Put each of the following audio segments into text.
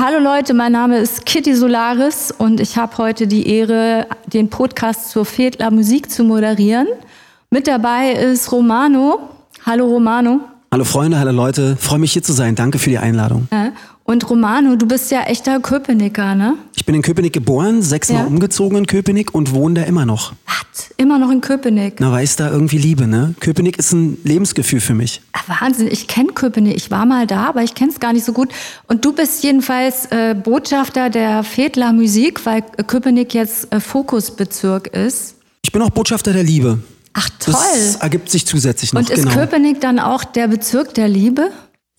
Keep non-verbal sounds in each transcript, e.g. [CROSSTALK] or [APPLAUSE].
Hallo Leute, mein Name ist Kitty Solaris und ich habe heute die Ehre, den Podcast zur Fedler Musik zu moderieren. Mit dabei ist Romano. Hallo Romano. Hallo Freunde, hallo Leute. Freue mich hier zu sein. Danke für die Einladung. Und Romano, du bist ja echter Köpenicker, ne? Ich bin in Köpenick geboren, sechsmal Ja. umgezogen in Köpenick und wohne da immer noch. Was? Immer noch in Köpenick. Na, weiß da irgendwie Liebe, ne? Köpenick ist ein Lebensgefühl für mich. Ah, Wahnsinn, ich kenne Köpenick. Ich war mal da, aber ich kenne es gar nicht so gut. Und du bist jedenfalls äh, Botschafter der Fedler Musik, weil äh, Köpenick jetzt äh, Fokusbezirk ist. Ich bin auch Botschafter der Liebe. Ach toll. Das ergibt sich zusätzlich noch, Und ist genau. Köpenick dann auch der Bezirk der Liebe?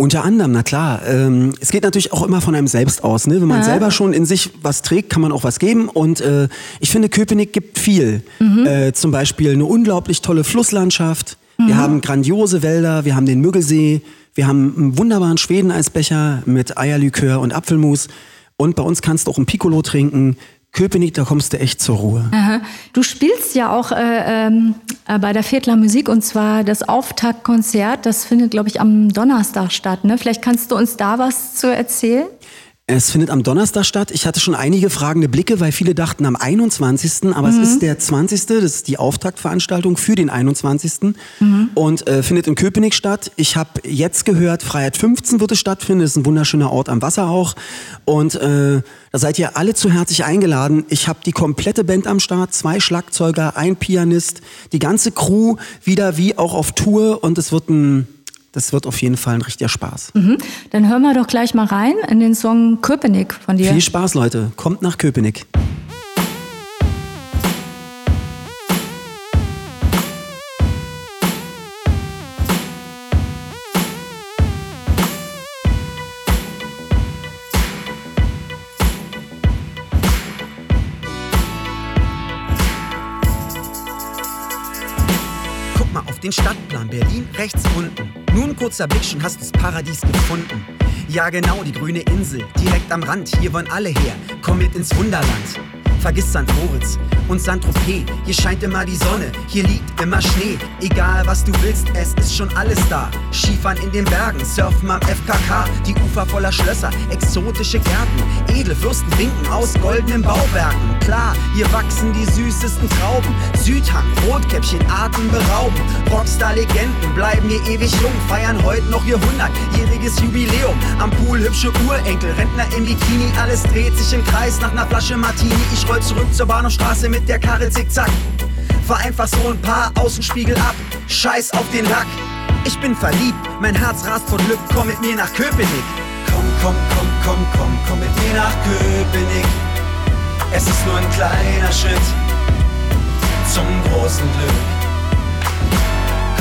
Unter anderem, na klar. Ähm, es geht natürlich auch immer von einem selbst aus. Ne? Wenn man Ja. selber schon in sich was trägt, kann man auch was geben. Und äh, ich finde, Köpenick gibt viel. Mhm. Äh, zum Beispiel eine unglaublich tolle Flusslandschaft. Mhm. Wir haben grandiose Wälder. Wir haben den Müggelsee. Wir haben einen wunderbaren Schwedeneisbecher mit Eierlikör und Apfelmus. Und bei uns kannst du auch ein Piccolo trinken. Köpenick, da kommst du echt zur Ruhe. Aha. Du spielst ja auch äh, ähm, äh, bei der Viertler Musik und zwar das Auftaktkonzert. Das findet, glaube ich, am Donnerstag statt. Ne? Vielleicht kannst du uns da was zu erzählen? Es findet am Donnerstag statt. Ich hatte schon einige fragende Blicke, weil viele dachten am 21. Aber es ist der 20. Das ist die Auftaktveranstaltung für den 21. Und äh, findet in Köpenick statt. Ich habe jetzt gehört, Freiheit 15 wird es stattfinden. Das ist ein wunderschöner Ort am Wasser auch. Und äh, da seid ihr alle zu herzlich eingeladen. Ich habe die komplette Band am Start, zwei Schlagzeuger, ein Pianist, die ganze Crew wieder wie auch auf Tour. Und es wird ein, das wird auf jeden Fall ein richtiger Spaß. Mhm. Dann hören wir doch gleich mal rein in den Song Köpenick von dir. Viel Spaß, Leute. Kommt nach Köpenick. Kurzer Blick, schon hast das Paradies gefunden. Ja, genau, die grüne Insel, direkt am Rand. Hier wollen alle her. Komm mit ins Wunderland. Vergiss St. Moritz und St. Tropez. Hier scheint immer die Sonne, hier liegt immer Schnee. Egal was du willst, es ist schon alles da. Skifahren in den Bergen, surfen am FKK. Die Ufer voller Schlösser, exotische Gärten. Edle Fürsten winken aus goldenen Bauwerken. Klar, hier wachsen die süßesten Trauben. Südhang, Rotkäppchen, atemberaubend. Rockstar-Legenden bleiben hier ewig jung. Feiern heute noch ihr 100-jähriges Jubiläum. Am Pool hübsche Urenkel, Rentner im Bikini. Alles dreht sich im Kreis nach einer Flasche Martini. Ich roll zurück zur Bahnhofstraße mit der Karre zickzack. Fahr einfach so ein paar Außenspiegel ab. Scheiß auf den Lack. Ich bin verliebt, mein Herz rast vor Glück. Komm mit mir nach Köpenick. Komm, komm, komm, komm, komm, komm mit mir nach Köpenick. Es ist nur ein kleiner Schritt zum großen Glück.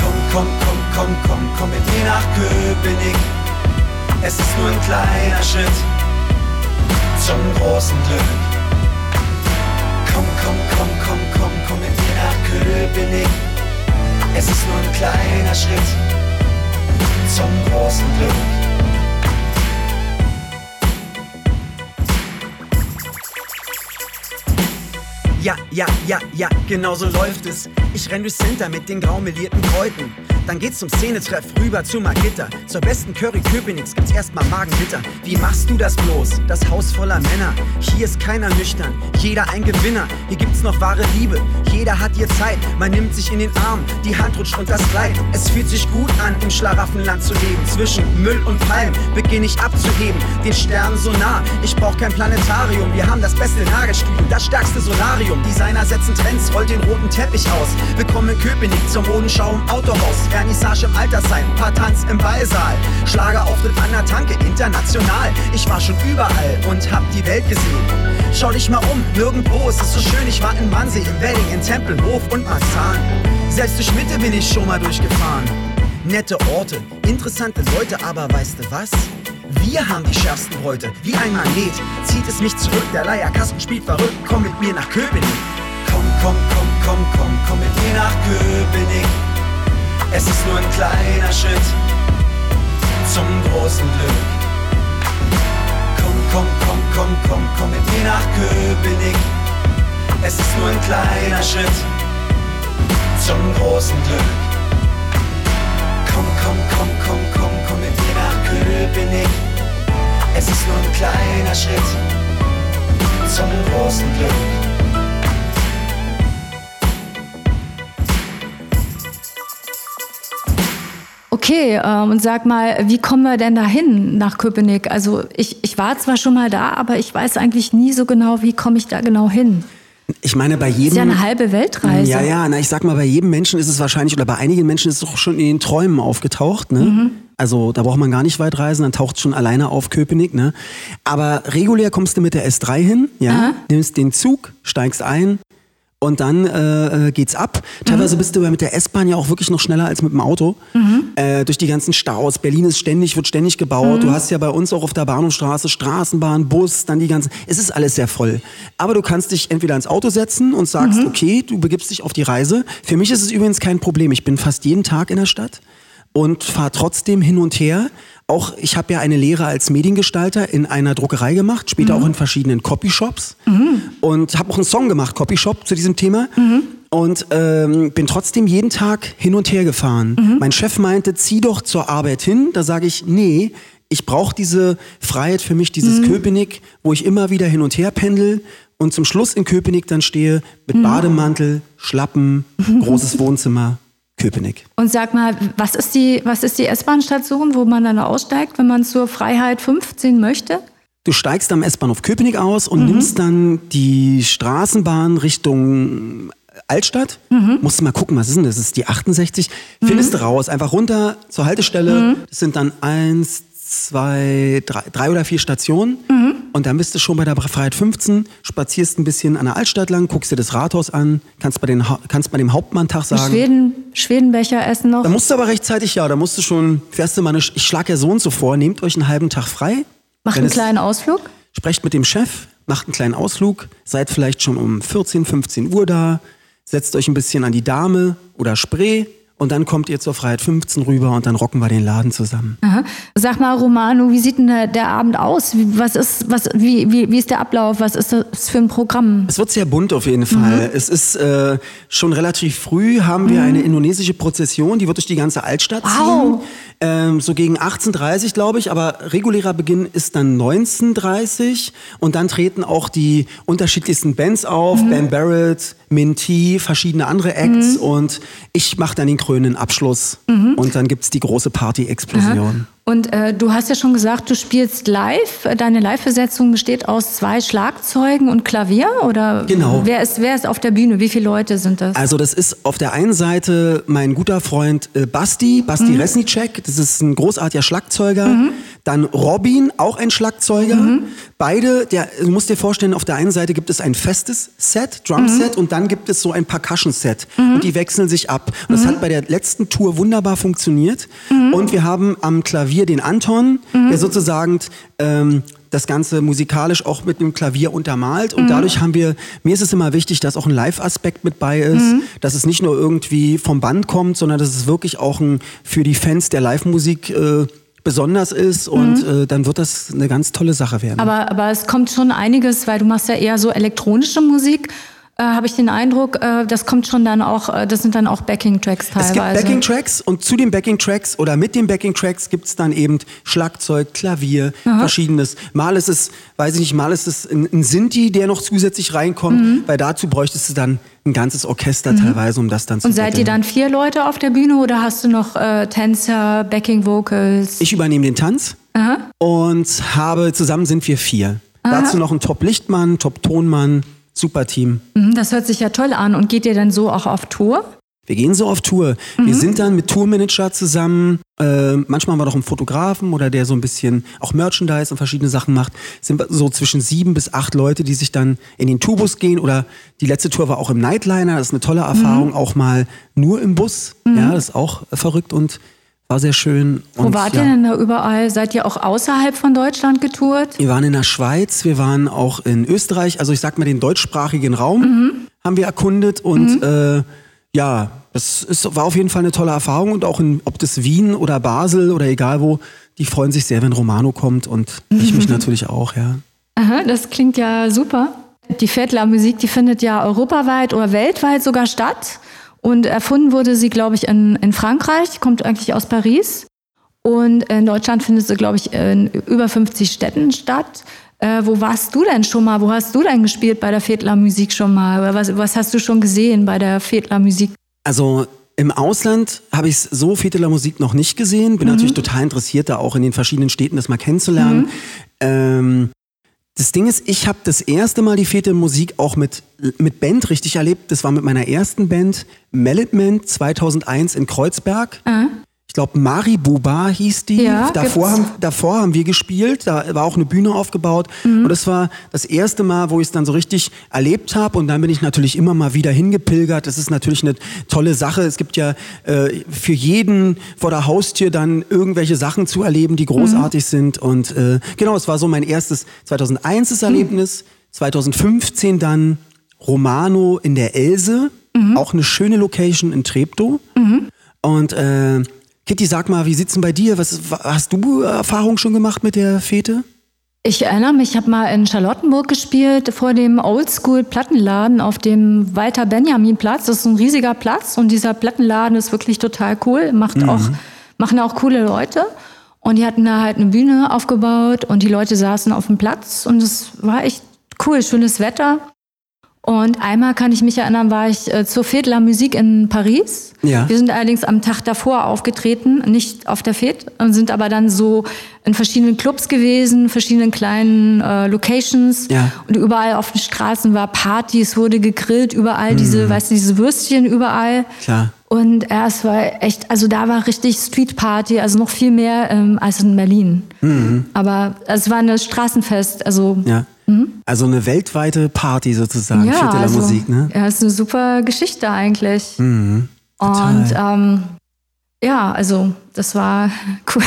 Komm, komm, komm, komm, komm, komm mit mir nach Köpenick. Es ist nur ein kleiner Schritt zum großen Glück. Schritt zum großen Glück. Ja, ja, ja, ja, genau so läuft es. Ich renn durchs Center mit den graumelierten Kräuten. Dann geht's zum Szenetreff rüber zu Magitta. Zur besten Curry Köpenick's gibt's erstmal Magenbitter. Wie machst du das bloß? Das Haus voller Männer. Hier ist keiner nüchtern, jeder ein Gewinner. Hier gibt's noch wahre Liebe, jeder hat hier Zeit. Man nimmt sich in den Arm, die Hand rutscht und das Kleid. Es fühlt sich gut an, im Schlaraffenland zu leben. Zwischen Müll und Palm beginn ich abzuheben. Den Sternen so nah, ich brauch kein Planetarium. Wir haben das beste Nagelstudio, das stärkste Solarium. Designer setzen Trends, rollt den roten Teppich aus. Willkommen in Köpenick zur Modenschau im Autohaus. Vernissage im Altersheim, paar Tanz im Ballsaal. Schlagerauftritt an der Tanke, international. Ich war schon überall und hab die Welt gesehen. Schau dich mal um, nirgendwo ist es so schön. Ich war in Wannsee, im Wedding, in Tempelhof und Marzahn. Selbst durch Mitte bin ich schon mal durchgefahren. Nette Orte, interessante Leute, aber weißt du was? Wir haben die schärfsten Bräute, wie ein Magnet. Zieht es mich zurück, der Leierkasten spielt verrückt. Komm mit mir nach Köpenick. Komm, komm, komm, komm, komm, komm mit mir nach Köpenick. Es ist nur ein kleiner Schritt zum großen Glück. Komm, komm, komm, komm, komm, komm mit mir nach Köpenick. Es ist nur ein kleiner Schritt zum großen Glück. Komm, komm, komm, komm, komm, komm mit mir nach Köpenick. Es ist nur ein kleiner Schritt zum großen Glück. Okay, ähm, und sag mal, wie kommen wir denn dahin nach Köpenick? Also ich, ich war zwar schon mal da, aber ich weiß eigentlich nie so genau, wie komme ich da genau hin. Ich meine, bei jedem. Das ist ja eine halbe Weltreise. Ja, ja, na, ich sag mal, bei jedem Menschen ist es wahrscheinlich, oder bei einigen Menschen ist es auch schon in den Träumen aufgetaucht, ne? Mhm. Also da braucht man gar nicht weit reisen, dann taucht es schon alleine auf Köpenick, ne? Aber regulär kommst du mit der S3 hin, ja, Aha. nimmst den Zug, steigst ein, und dann äh, äh, geht's ab. Teilweise mhm. bist du ja mit der S-Bahn ja auch wirklich noch schneller als mit dem Auto. Mhm. Äh, durch die ganzen Staus. Berlin ist ständig, wird ständig gebaut. Mhm. Du hast ja bei uns auch auf der Bahnhofstraße Straßenbahn, Bus, dann die ganzen. Es ist alles sehr voll. Aber du kannst dich entweder ins Auto setzen und sagst, mhm. okay, du begibst dich auf die Reise. Für mich ist es übrigens kein Problem. Ich bin fast jeden Tag in der Stadt und fahre trotzdem hin und her. Auch ich habe ja eine Lehre als Mediengestalter in einer Druckerei gemacht, später mhm. auch in verschiedenen Copyshops mhm. und habe auch einen Song gemacht, Copyshop zu diesem Thema. Mhm. Und ähm, bin trotzdem jeden Tag hin und her gefahren. Mhm. Mein Chef meinte, zieh doch zur Arbeit hin. Da sage ich, nee, ich brauche diese Freiheit für mich, dieses mhm. Köpenick, wo ich immer wieder hin und her pendel und zum Schluss in Köpenick dann stehe mit mhm. Bademantel, Schlappen, großes Wohnzimmer Köpenick. Und sag mal, was ist die, was ist die S-Bahn-Station, wo man dann aussteigt, wenn man zur Freiheit 15 möchte? Du steigst am S-Bahnhof Köpenick aus und mhm. nimmst dann die Straßenbahn Richtung Altstadt. Mhm. Musst du mal gucken, was ist denn das? Das ist die 68. Mhm. Findest du raus, einfach runter zur Haltestelle. Mhm. Das sind dann eins, zwei, drei, drei oder vier Stationen. Mhm. Und dann bist du schon bei der Freiheit 15, spazierst ein bisschen an der Altstadt lang, guckst dir das Rathaus an, kannst bei, den, kannst bei dem Hauptmanntag sagen. Schweden, Schwedenbecher essen noch. Da musst du aber rechtzeitig, ja, da musst du schon, fährst du mal eine, ich schlage ja so und so vor, nehmt euch einen halben Tag frei. Macht einen kleinen Ausflug. Sprecht mit dem Chef, macht einen kleinen Ausflug, seid vielleicht schon um 14, 15 Uhr da, setzt euch ein bisschen an die Dame oder Spree, und dann kommt ihr zur Freiheit 15 rüber und dann rocken wir den Laden zusammen. Aha. Sag mal, Romano, wie sieht denn der, Abend aus? Wie, was ist, was, wie, wie, wie ist der Ablauf? Was ist das für ein Programm? Es wird sehr bunt auf jeden Fall. Mhm. Es ist äh, schon relativ früh haben wir mhm. eine indonesische Prozession, die wird durch die ganze Altstadt wow. ziehen. Ähm, so gegen 18.30 glaube ich, aber regulärer Beginn ist dann 19.30 und dann treten auch die unterschiedlichsten Bands auf, mhm. Ben Barrett, Minty, verschiedene andere Acts mhm. und ich mache dann den krönenden Abschluss mhm. und dann gibt es die große Party-Explosion. Und äh, du hast ja schon gesagt, du spielst live. Deine Live-Besetzung besteht aus zwei Schlagzeugen und Klavier? Oder genau. Wer ist, wer ist auf der Bühne? Wie viele Leute sind das? Also das ist auf der einen Seite mein guter Freund äh, Basti, Basti mhm. Resnicek. Das ist ein großartiger Schlagzeuger. Mhm. Dann Robin, auch ein Schlagzeuger. Mhm. Beide, der, du musst dir vorstellen, auf der einen Seite gibt es ein festes Set, Drumset, mhm. und dann gibt es so ein Percussion-Set. Mhm. Und die wechseln sich ab. Und das mhm. hat bei der letzten Tour wunderbar funktioniert. Und wir haben am Klavier Klavier den Anton, mhm. der sozusagen ähm, das Ganze musikalisch auch mit dem Klavier untermalt. Und mhm. dadurch haben wir, mir ist es immer wichtig, dass auch ein Live-Aspekt mit bei ist, mhm. dass es nicht nur irgendwie vom Band kommt, sondern dass es wirklich auch ein, für die Fans der Live-Musik äh, besonders ist und mhm. äh, dann wird das eine ganz tolle Sache werden. Aber, aber es kommt schon einiges, weil du machst ja eher so elektronische Musik äh, habe ich den Eindruck, äh, das kommt schon dann auch, äh, das sind dann auch Backing-Tracks teilweise. Es gibt Backing-Tracks und zu den Backing-Tracks oder mit den Backing-Tracks gibt es dann eben Schlagzeug, Klavier, Aha. verschiedenes. Mal ist es, weiß ich nicht, mal ist es ein, ein Sinti, der noch zusätzlich reinkommt, mhm. weil dazu bräuchtest du dann ein ganzes Orchester mhm. teilweise, um das dann zu Und seid ihr dann vier Leute auf der Bühne oder hast du noch äh, Tänzer, Backing-Vocals? Ich übernehme den Tanz Aha. und habe, zusammen sind wir vier. Aha. Dazu noch ein Top-Lichtmann, Top-Tonmann, Super Team. Mhm, das hört sich ja toll an. Und geht ihr dann so auch auf Tour? Wir gehen so auf Tour. Mhm. Wir sind dann mit Tourmanager zusammen. Äh, manchmal haben wir doch einen Fotografen oder der so ein bisschen auch Merchandise und verschiedene Sachen macht. Sind so zwischen sieben bis acht Leute, die sich dann in den Tourbus gehen. Oder die letzte Tour war auch im Nightliner. Das ist eine tolle Erfahrung. Mhm. Auch mal nur im Bus. Mhm. Ja, das ist auch verrückt und war sehr schön. Wo und, wart ja, ihr denn da überall? Seid ihr auch außerhalb von Deutschland getourt? Wir waren in der Schweiz, wir waren auch in Österreich, also ich sag mal den deutschsprachigen Raum mhm. haben wir erkundet und mhm. äh, ja, das ist, war auf jeden Fall eine tolle Erfahrung und auch in, ob das Wien oder Basel oder egal wo, die freuen sich sehr, wenn Romano kommt und mhm. ich mich [LAUGHS] natürlich auch, ja. Aha, das klingt ja super. Die Viertler Musik, die findet ja europaweit oder weltweit sogar statt. Und erfunden wurde sie, glaube ich, in, in Frankreich, kommt eigentlich aus Paris. Und in Deutschland findet sie, glaube ich, in über 50 Städten statt. Äh, wo warst du denn schon mal? Wo hast du denn gespielt bei der Fedler Musik schon mal? Oder was, was hast du schon gesehen bei der Fedler Musik? Also im Ausland habe ich so Fedler Musik noch nicht gesehen. Bin mhm. natürlich total interessiert, da auch in den verschiedenen Städten das mal kennenzulernen. Mhm. Ähm, das Ding ist, ich habe das erste Mal die Fete Musik auch mit, mit Band richtig erlebt. Das war mit meiner ersten Band, Melodman 2001 in Kreuzberg. Mhm ich glaube, Maribuba hieß die. Ja, davor, haben, davor haben wir gespielt, da war auch eine Bühne aufgebaut. Mhm. Und das war das erste Mal, wo ich es dann so richtig erlebt habe. Und dann bin ich natürlich immer mal wieder hingepilgert. Das ist natürlich eine tolle Sache. Es gibt ja äh, für jeden vor der Haustür dann irgendwelche Sachen zu erleben, die großartig mhm. sind. Und äh, genau, es war so mein erstes 2001 Erlebnis. Mhm. 2015 dann Romano in der Else. Mhm. Auch eine schöne Location in Treptow. Mhm. Und äh, Kitty, sag mal, wie sieht's denn bei dir? Was, hast du Erfahrung schon gemacht mit der Fete? Ich erinnere mich, ich habe mal in Charlottenburg gespielt vor dem Oldschool-Plattenladen auf dem Walter Benjamin Platz. Das ist ein riesiger Platz und dieser Plattenladen ist wirklich total cool, macht mhm. auch, machen auch coole Leute. Und die hatten da halt eine Bühne aufgebaut und die Leute saßen auf dem Platz und es war echt cool, schönes Wetter. Und einmal kann ich mich erinnern, war ich äh, zur Fête Musik in Paris. Ja. Wir sind allerdings am Tag davor aufgetreten, nicht auf der Fête, und sind aber dann so in verschiedenen Clubs gewesen, verschiedenen kleinen äh, Locations. Ja. Und überall auf den Straßen war Party, es wurde gegrillt, überall mhm. diese, weißt du, diese Würstchen überall. Klar. Und ja, es war echt, also da war richtig Street Party, also noch viel mehr ähm, als in Berlin. Mhm. Aber es war ein Straßenfest, also. Ja. Mhm. Also eine weltweite Party sozusagen ja, für also, Musik, ne? Ja, ist eine super Geschichte eigentlich. Mhm, Und ähm, ja, also das war [LAUGHS] cool.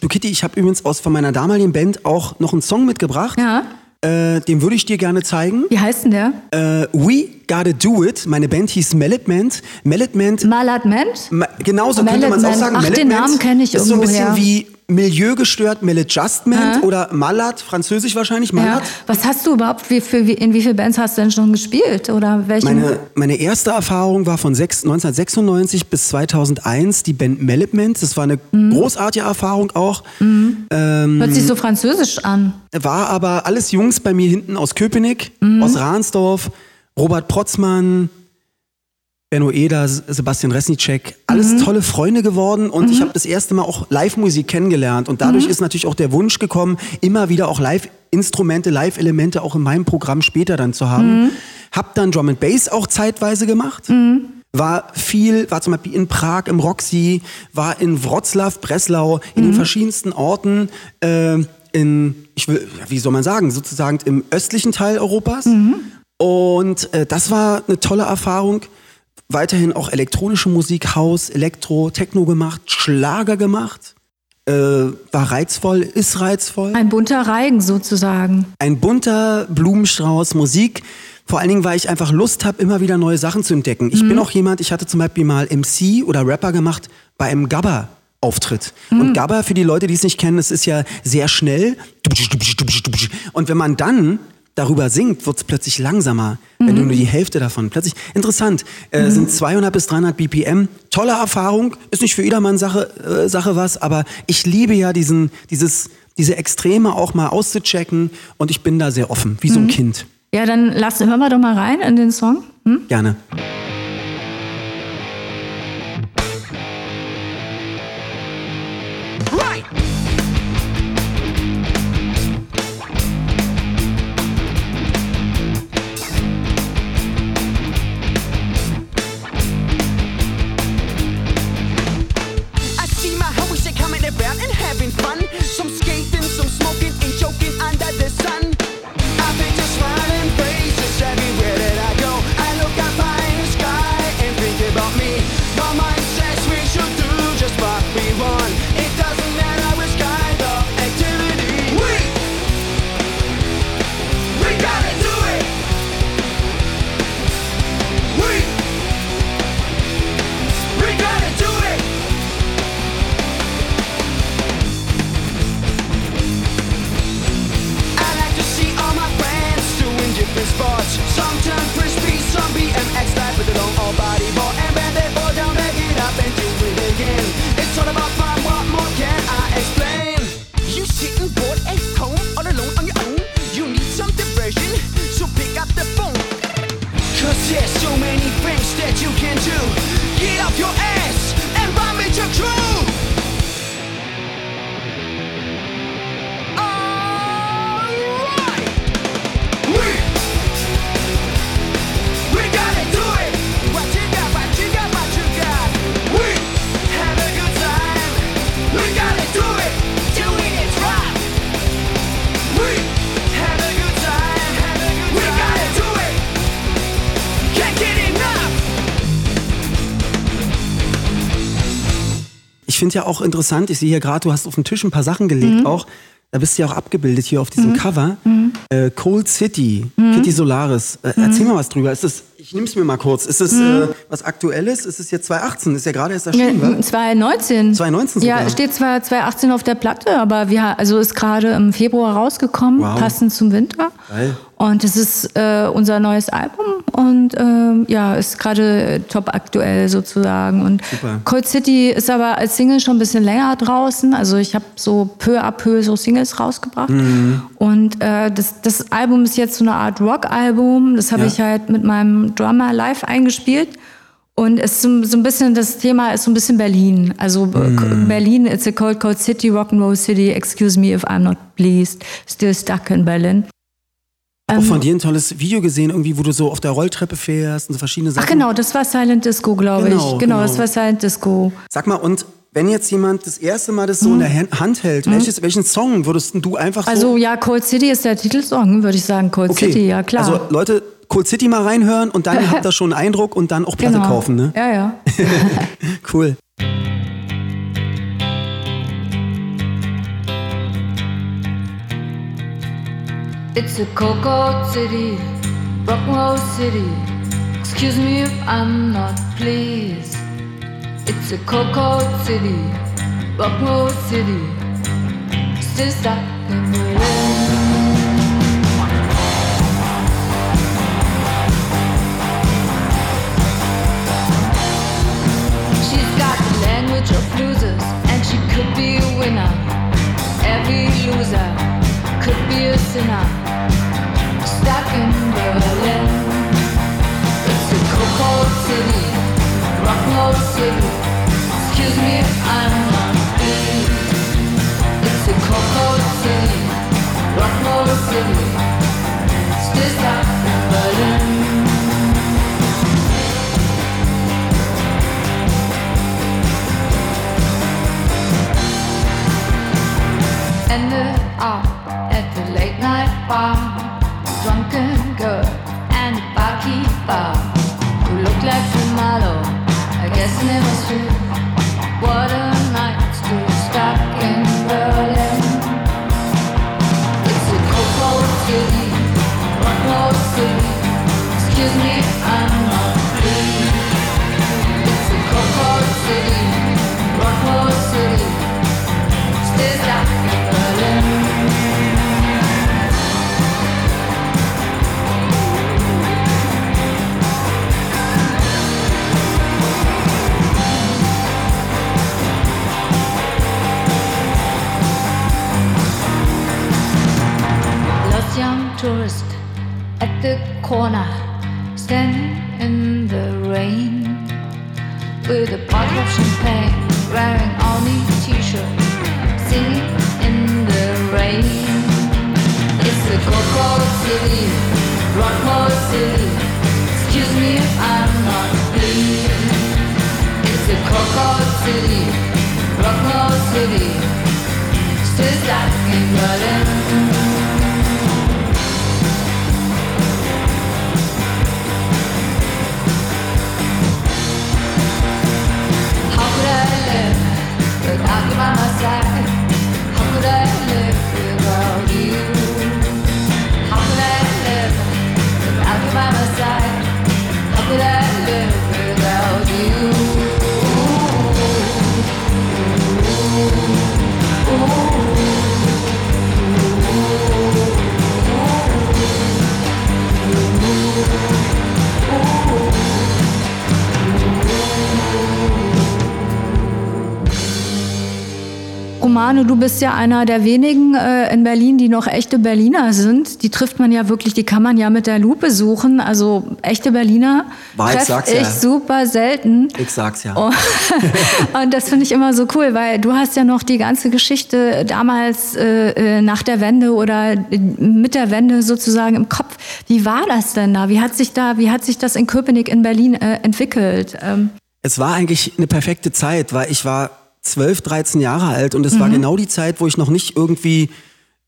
du Kitty, ich habe übrigens aus von meiner damaligen Band auch noch einen Song mitgebracht. Ja. Äh, den würde ich dir gerne zeigen. Wie heißt denn der? Äh, We Gotta Do It. Meine Band hieß Melodment. Melodment. Maladment? Ma genau so könnte man es auch sagen. Ach, den Namen kenne ich irgendwo Ist so ein bisschen wie Milieugestört Maladjustment oder Malad, französisch wahrscheinlich, Malad. Ja. Was hast du überhaupt, wie, für, wie, in wie vielen Bands hast du denn schon gespielt? Oder welche? Meine, meine erste Erfahrung war von 6, 1996 bis 2001 die Band Melodment. Das war eine mhm. großartige Erfahrung auch. Mhm. Ähm, Hört sich so französisch an. War aber alles Jungs bei mir hinten aus Köpenick, mhm. aus Rahnsdorf, Robert Protzmann, Benno Eder, Sebastian Resnicek, alles mhm. tolle Freunde geworden und mhm. ich habe das erste Mal auch Live-Musik kennengelernt und dadurch mhm. ist natürlich auch der Wunsch gekommen, immer wieder auch Live-Instrumente, Live-Elemente auch in meinem Programm später dann zu haben. Mhm. Hab dann Drum and Bass auch zeitweise gemacht. Mhm. War viel, war zum Beispiel in Prag im Roxy, war in Wroclaw, Breslau, in den mhm. verschiedensten Orten, äh, in, ich will, wie soll man sagen, sozusagen im östlichen Teil Europas. Und äh, das war eine tolle Erfahrung weiterhin auch elektronische Musik, Haus, Elektro, Techno gemacht, Schlager gemacht. Äh, war reizvoll, ist reizvoll. Ein bunter Reigen sozusagen. Ein bunter Blumenstrauß Musik. Vor allen Dingen, weil ich einfach Lust habe, immer wieder neue Sachen zu entdecken. Ich mhm. bin auch jemand, ich hatte zum Beispiel mal MC oder Rapper gemacht bei einem Gabba. Auftritt. Mhm. Und Gabba, für die Leute, die es nicht kennen, es ist ja sehr schnell. Und wenn man dann darüber singt, wird es plötzlich langsamer, mhm. wenn du nur die Hälfte davon. Plötzlich interessant, äh, mhm. sind 200 bis 300 BPM. Tolle Erfahrung, ist nicht für jedermann Sache, äh, Sache was, aber ich liebe ja diesen, dieses, diese Extreme auch mal auszuchecken und ich bin da sehr offen, wie mhm. so ein mhm. Kind. Ja, dann lass, hören wir doch mal rein in den Song. Hm? Gerne. Finde ja auch interessant, ich sehe hier gerade, du hast auf den Tisch ein paar Sachen gelegt auch. Da bist du ja auch abgebildet hier auf diesem Cover. Äh, Cold City, Kitty Solaris. Äh, Erzähl mal was drüber. Ist das, ich nehme es mir mal kurz. Ist das äh, was Aktuelles? Ist es jetzt 2018? Ist ja gerade erst erschienen, Ja, wa? 2019. 2019 Ja, sogar. steht zwar 2018 auf der Platte, aber wir, also ist gerade im Februar rausgekommen, Wow. passend zum Winter. Geil. Und es ist äh, unser neues Album und ähm, ja, ist gerade top aktuell sozusagen. Und Super. Cold City ist aber als Single schon ein bisschen länger draußen. Also ich habe so peu à peu so Singles rausgebracht. Mhm. Und äh, das, das Album ist jetzt so eine Art Rock-Album. Das habe Ja. ich halt mit meinem Drummer live eingespielt. Und es ist so, so ein bisschen, das Thema ist so ein bisschen Berlin. Also Mhm. Berlin, it's a cold, cold city, rock'n'roll city. Excuse me if I'm not pleased. Still stuck in Berlin. auch Ähm, von dir ein tolles Video gesehen, irgendwie, wo du so auf der Rolltreppe fährst und so verschiedene Sachen. Ach genau, das war Silent Disco, glaube Genau, ich. Genau, genau. das war Silent Disco. Sag mal, und wenn jetzt jemand das erste Mal das so in der Hand- hält, welches, welchen Song würdest du einfach so... Mhm. Also ja, Cold City ist der Titelsong, würde ich sagen. Cold City, ja klar. Also Leute, Cold City mal reinhören und dann habt ihr schon einen Eindruck und dann auch Platte genau. kaufen, ne? Ja, ja. [LAUGHS] Cool. It's a cold city, rock and roll city. Excuse me if I'm not pleased. It's a cold city, rock and roll city. Still stuck in could be a winner. Every loser could be a sinner. Stuck in Berlin. It's a cold, city, rock roll city. Excuse me I'm not pleased. It's a cold, city, rock roll city. Still stuck in Berlin. Ended up at the late night bar. Drunken girl and a barkeeper who looked like Malo. I guess it was true. What a Arne, du bist ja einer der wenigen äh, in Berlin, die noch echte Berliner sind. Die trifft man ja wirklich, die kann man ja mit der Lupe suchen. Also echte Berliner treffe ich ja. super selten. Ich sag's ja. Und, [LAUGHS] und das finde ich immer so cool, weil du hast ja noch die ganze Geschichte damals äh, äh, nach der Wende oder mit der Wende sozusagen im Kopf. Wie war das denn da? Wie hat sich da, wie hat sich das in Köpenick in Berlin äh, entwickelt? Ähm, es war eigentlich eine perfekte Zeit, weil ich war 12, 13 Jahre alt und es mhm. war genau die Zeit, wo ich noch nicht irgendwie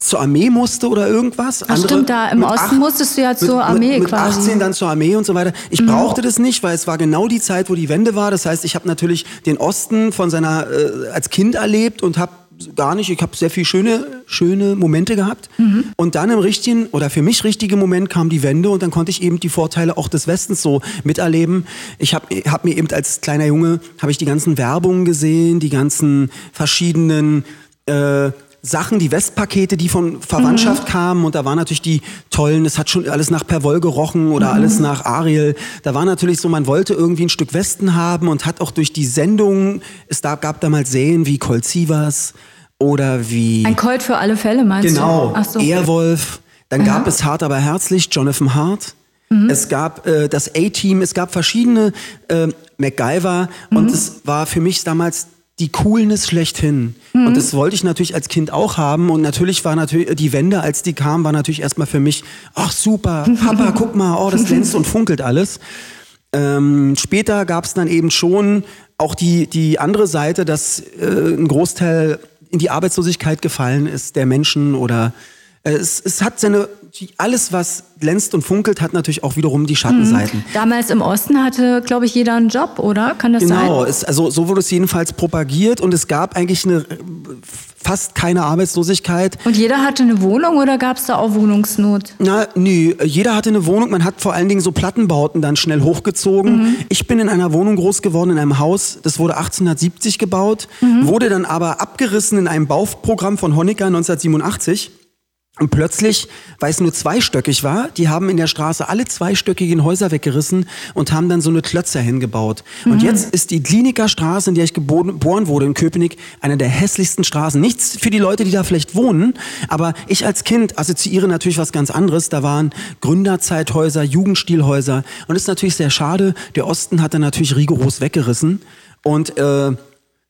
zur Armee musste oder irgendwas. Ach stimmt, da im Osten acht, musstest du ja zur mit, Armee mit, mit quasi. 18 dann zur Armee und so weiter. Ich mhm. brauchte das nicht, weil es war genau die Zeit, wo die Wende war. Das heißt, ich habe natürlich den Osten von seiner äh, als Kind erlebt und habe gar nicht. Ich habe sehr viele schöne, schöne Momente gehabt. Mhm. Und dann im richtigen oder für mich richtigen Moment kam die Wende und dann konnte ich eben die Vorteile auch des Westens so miterleben. Ich habe hab mir eben als kleiner Junge habe ich die ganzen Werbungen gesehen, die ganzen verschiedenen äh, Sachen, die Westpakete, die von Verwandtschaft mhm. kamen und da waren natürlich die tollen, es hat schon alles nach Perwoll gerochen oder mhm. alles nach Ariel. Da war natürlich so, man wollte irgendwie ein Stück Westen haben und hat auch durch die Sendung, es da, gab damals Serien wie Colt Sievers oder wie... Ein Colt für alle Fälle, meinst genau, du? Genau, so. Airwolf. Dann gab es Hart aber herzlich, Jonathan Hart. Mhm. Es gab äh, das A-Team, es gab verschiedene äh, MacGyver und mhm. es war für mich damals die Coolness schlechthin. Mhm. Und das wollte ich natürlich als Kind auch haben. Und natürlich war natürlich die Wende, als die kam, war natürlich erstmal für mich, ach super, Papa, [LAUGHS] guck mal, oh, das glänzt und funkelt alles. Ähm, später gab es dann eben schon auch die, die andere Seite, dass äh, ein Großteil in die Arbeitslosigkeit gefallen ist der Menschen oder es, es hat seine alles, was glänzt und funkelt, hat natürlich auch wiederum die Schattenseiten. Mhm. Damals im Osten hatte, glaube ich, jeder einen Job, oder? Kann das genau, sein? Genau, also so wurde es jedenfalls propagiert und es gab eigentlich eine fast keine Arbeitslosigkeit. Und jeder hatte eine Wohnung oder gab es da auch Wohnungsnot? Na, nö, jeder hatte eine Wohnung. Man hat vor allen Dingen so Plattenbauten dann schnell hochgezogen. Mhm. Ich bin in einer Wohnung groß geworden, in einem Haus, das wurde 1870 gebaut, mhm. wurde dann aber abgerissen in einem Bauprogramm von Honecker 1987. Und plötzlich, weil es nur zweistöckig war, die haben in der Straße alle zweistöckigen Häuser weggerissen und haben dann so eine Klötzer hingebaut. Mhm. Und jetzt ist die Kliniker Straße, in der ich geboren wurde in Köpenick, eine der hässlichsten Straßen. Nichts für die Leute, die da vielleicht wohnen, aber ich als Kind assoziiere natürlich was ganz anderes. Da waren Gründerzeithäuser, Jugendstilhäuser und es ist natürlich sehr schade. Der Osten hat dann natürlich rigoros weggerissen und äh,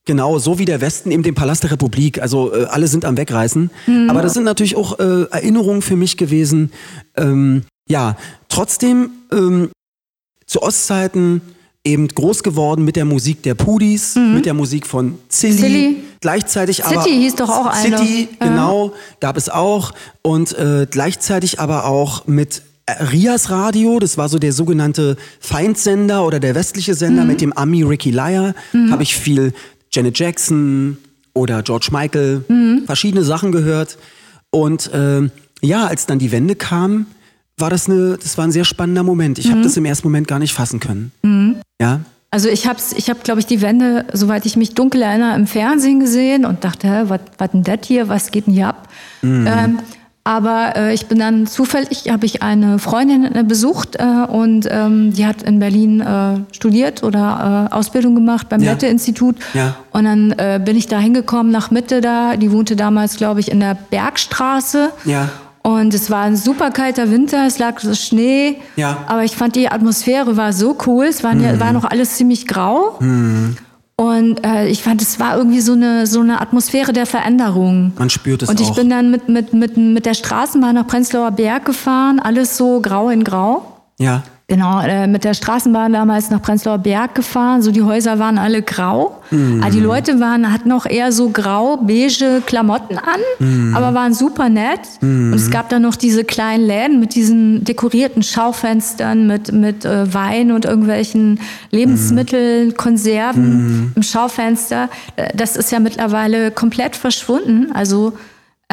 Genau, so wie der Westen eben den Palast der Republik. Also äh, alle sind am Wegreißen. Mhm. Aber das sind natürlich auch äh, Erinnerungen für mich gewesen. Ähm, ja, trotzdem ähm, zu Ostzeiten eben groß geworden mit der Musik der Pudis, mhm. mit der Musik von Zilli. Zilli. Gleichzeitig City aber hieß doch auch einer. City, genau, ja. gab es auch. Und äh, gleichzeitig aber auch mit Rias Radio, das war so der sogenannte Feindsender oder der westliche Sender mhm. mit dem Ami Ricky Lyer, mhm. habe ich viel Janet Jackson oder George Michael, mhm. verschiedene Sachen gehört. Und äh, ja, als dann die Wende kam, war das eine, das war ein sehr spannender Moment. Ich mhm. habe das im ersten Moment gar nicht fassen können. Mhm. Ja. Also ich habe, ich hab, glaube ich, die Wende, soweit ich mich dunkel erinnere, im Fernsehen gesehen und dachte, was denn das hier, was geht denn hier ab? Mhm. Ähm, aber äh, ich bin dann zufällig, habe ich eine Freundin äh, besucht äh, und ähm, die hat in Berlin äh, studiert oder äh, Ausbildung gemacht beim ja. Mette-Institut. Ja. Und dann äh, bin ich da hingekommen nach Mitte da. Die wohnte damals, glaube ich, in der Bergstraße. Ja. Und es war ein super kalter Winter, es lag so Schnee. Ja. Aber ich fand die Atmosphäre war so cool. Es war, mhm. war noch alles ziemlich grau. Mhm. Und äh, ich fand, es war irgendwie so eine, so eine Atmosphäre der Veränderung. Man spürt es Und ich auch. bin dann mit, mit, mit, mit der Straßenbahn nach Prenzlauer Berg gefahren, alles so grau in grau. Ja. Genau, äh, mit der Straßenbahn damals nach Prenzlauer Berg gefahren. So die Häuser waren alle grau. Mhm. Aber die Leute waren, hatten auch eher so grau-beige Klamotten an, mhm. aber waren super nett. Mhm. Und es gab dann noch diese kleinen Läden mit diesen dekorierten Schaufenstern mit, mit äh, Wein und irgendwelchen Lebensmitteln, Konserven mhm. im Schaufenster. Äh, das ist ja mittlerweile komplett verschwunden. Also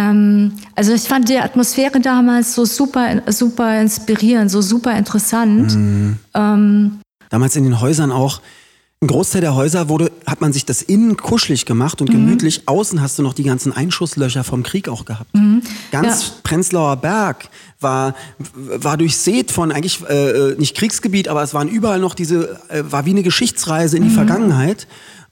ähm, also ich fand die Atmosphäre damals so super, super inspirierend, so super interessant. Mhm. Ähm, damals in den Häusern auch. Ein Großteil der Häuser wurde, hat man sich das innen kuschelig gemacht und mhm. gemütlich. Außen hast du noch die ganzen Einschusslöcher vom Krieg auch gehabt. Mhm. Ganz ja. Prenzlauer Berg war, war durchsät von eigentlich äh, nicht Kriegsgebiet, aber es waren überall noch diese, äh, war wie eine Geschichtsreise in die mhm. Vergangenheit.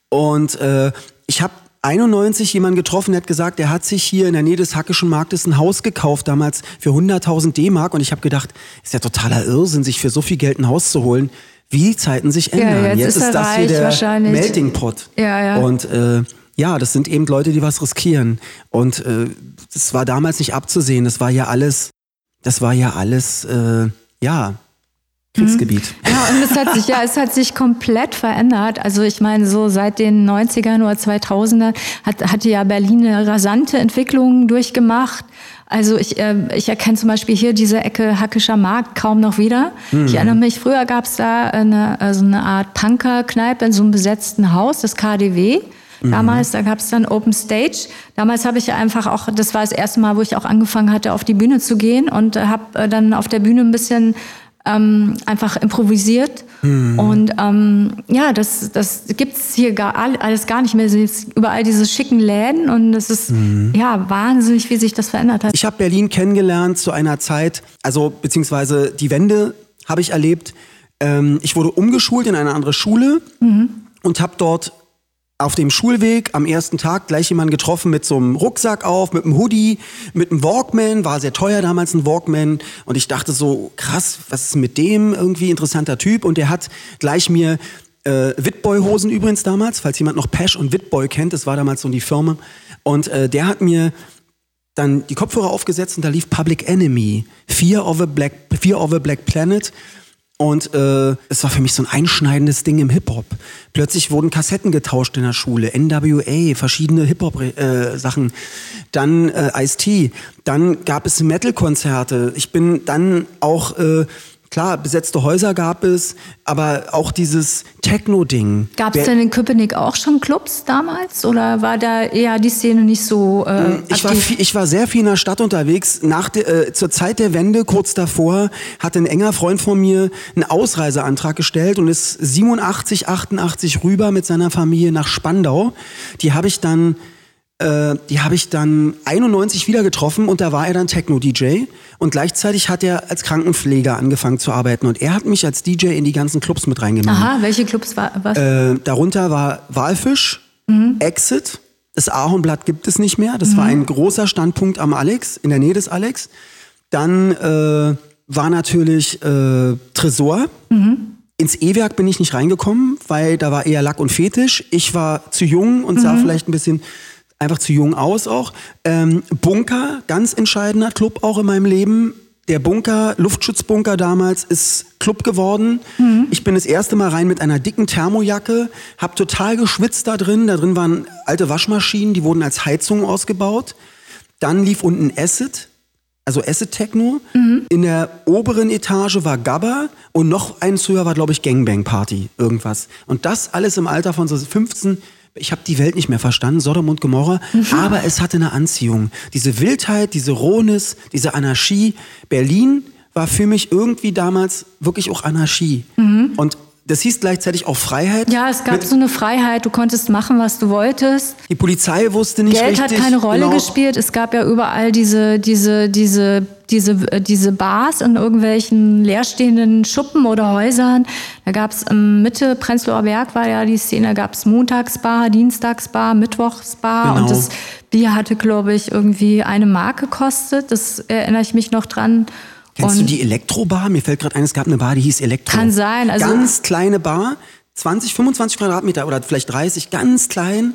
Und äh, ich habe 91 jemanden getroffen, der hat gesagt, er hat sich hier in der Nähe des Hackischen Marktes ein Haus gekauft, damals für 100.000 D-Mark. Und ich habe gedacht, ist ja totaler Irrsinn, sich für so viel Geld ein Haus zu holen, wie die Zeiten sich ändern. Ja, jetzt, jetzt, ist, ist das hier der Melting Pot. Ja, ja. Und äh, ja, das sind eben Leute, die was riskieren. Und äh, das war damals nicht abzusehen. Das war ja alles, das war ja alles, äh, ja, Kriegsgebiet. Mhm. Ja, und es hat sich, ja, es hat sich komplett verändert. Also ich meine, so seit den 90ern oder 2000er hat, hatte ja Berlin eine rasante Entwicklung durchgemacht. Also ich, äh, ich erkenne zum Beispiel hier diese Ecke Hackischer Markt kaum noch wieder. Mhm. Ich erinnere mich, früher gab es da eine, also eine Art Punker-Kneipe in so einem besetzten Haus, das KDW. Mhm. Damals, da gab es dann Open Stage. Damals habe ich einfach auch, das war das erste Mal, wo ich auch angefangen hatte, auf die Bühne zu gehen und habe äh, dann auf der Bühne ein bisschen ähm, einfach improvisiert. Mhm. Und ähm, ja, das, das gibt's hier gar, alles gar nicht mehr. Es ist überall diese schicken Läden und es ist mhm. ja wahnsinnig, wie sich das verändert hat. Ich habe Berlin kennengelernt zu einer Zeit, also beziehungsweise die Wende habe ich erlebt. Ähm, ich wurde umgeschult in eine andere Schule mhm. und habe dort auf dem Schulweg am ersten Tag gleich jemanden getroffen mit so einem Rucksack auf, mit einem Hoodie, mit einem Walkman, war sehr teuer damals ein Walkman. Und ich dachte so, krass, was ist mit dem? Irgendwie interessanter Typ. Und der hat gleich mir äh, Witboy-Hosen übrigens damals, falls jemand noch Pesh und Witboy kennt, das war damals so die Firma. Und äh, der hat mir dann die Kopfhörer aufgesetzt und da lief Public Enemy, Fear of a Black, Fear of a Black Planet und äh, es war für mich so ein einschneidendes Ding im Hip-Hop. Plötzlich wurden Kassetten getauscht in der Schule, NWA, verschiedene Hip-Hop-Sachen, äh, dann äh, Ice-T, dann gab es Metal-Konzerte. Ich bin dann auch äh, Klar, besetzte Häuser gab es, aber auch dieses Techno-Ding. Gab es denn in Köpenick auch schon Clubs damals oder war da eher die Szene nicht so äh, hm, ich war, viel, ich war sehr viel in der Stadt unterwegs. Nach de, äh, zur Zeit der Wende, kurz davor, hat ein enger Freund von mir einen Ausreiseantrag gestellt und ist 87, 88 rüber mit seiner Familie nach Spandau. Die habe ich dann äh, die habe ich dann 91 wieder getroffen und da war er dann Techno-DJ und gleichzeitig hat er als Krankenpfleger angefangen zu arbeiten und er hat mich als DJ in die ganzen Clubs mit reingenommen. Aha, welche Clubs war was? Äh, darunter war Walfisch, mhm. Exit, das Ahornblatt gibt es nicht mehr, das mhm. war ein großer Standpunkt am Alex, in der Nähe des Alex. Dann äh, war natürlich äh, Tresor. Mhm. Ins E-Werk bin ich nicht reingekommen, weil da war eher Lack und Fetisch. Ich war zu jung und sah mhm. vielleicht ein bisschen einfach zu jung aus auch. Ähm, Bunker, ganz entscheidender Club auch in meinem Leben. Der Bunker, Luftschutzbunker damals, ist Club geworden. Mhm. Ich bin das erste Mal rein mit einer dicken Thermojacke, hab total geschwitzt da drin. Da drin waren alte Waschmaschinen, die wurden als Heizung ausgebaut. Dann lief unten Acid, also Acid Techno. Mhm. In der oberen Etage war Gabba und noch eins höher war, glaube ich, Gangbang Party, irgendwas. Und das alles im Alter von so 15, ich habe die Welt nicht mehr verstanden, Sodom und Gomorra, mhm. aber es hatte eine Anziehung. Diese Wildheit, diese Rohnis, diese Anarchie. Berlin war für mich irgendwie damals wirklich auch Anarchie. Mhm. Und das hieß gleichzeitig auch Freiheit. Ja, es gab so eine Freiheit. Du konntest machen, was du wolltest. Die Polizei wusste nicht Geld richtig. Geld hat keine Rolle genau. gespielt. Es gab ja überall diese, diese, diese, diese, äh, diese Bars in irgendwelchen leerstehenden Schuppen oder Häusern. Da gab es im Mitte Prenzlauer Berg war ja die Szene. Da gab es Montagsbar, Dienstagsbar, Mittwochsbar genau. und das Bier hatte, glaube ich, irgendwie eine Mark gekostet. Das erinnere ich mich noch dran. Kennst und du die Elektrobar? Mir fällt gerade ein, es gab eine Bar, die hieß Elektro. Kann sein. Also ganz kleine Bar, 20, 25 Quadratmeter oder vielleicht 30, ganz klein,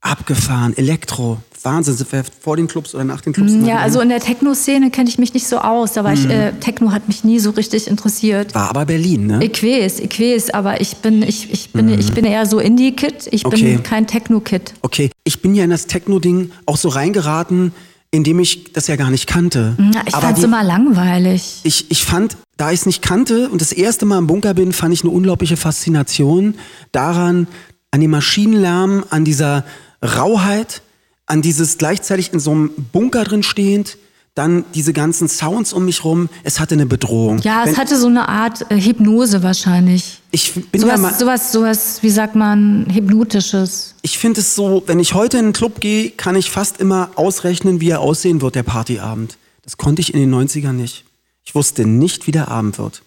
abgefahren, Elektro. Wahnsinn, sind wir vor den Clubs oder nach den Clubs? Ja, also in der Techno-Szene kenne ich mich nicht so aus, aber mhm. ich, äh, Techno hat mich nie so richtig interessiert. War aber Berlin, ne? Ich weiß, ich weiß, aber ich bin, ich, ich bin, mhm. ich bin eher so Indie-Kid, ich okay. bin kein Techno-Kid. Okay, ich bin ja in das Techno-Ding auch so reingeraten, indem ich das ja gar nicht kannte. Ja, ich fand es immer langweilig. Ich, ich fand, da ich es nicht kannte und das erste Mal im Bunker bin, fand ich eine unglaubliche Faszination daran, an dem Maschinenlärm, an dieser Rauheit, an dieses gleichzeitig in so einem Bunker drin stehend, dann diese ganzen Sounds um mich rum, es hatte eine Bedrohung. Ja, es Wenn, hatte so eine Art äh, Hypnose wahrscheinlich. Ich bin sowas, ja mal, sowas, sowas, wie sagt man, hypnotisches. Ich finde es so, wenn ich heute in einen Club gehe, kann ich fast immer ausrechnen, wie er aussehen wird, der Partyabend. Das konnte ich in den 90ern nicht. Ich wusste nicht, wie der Abend wird.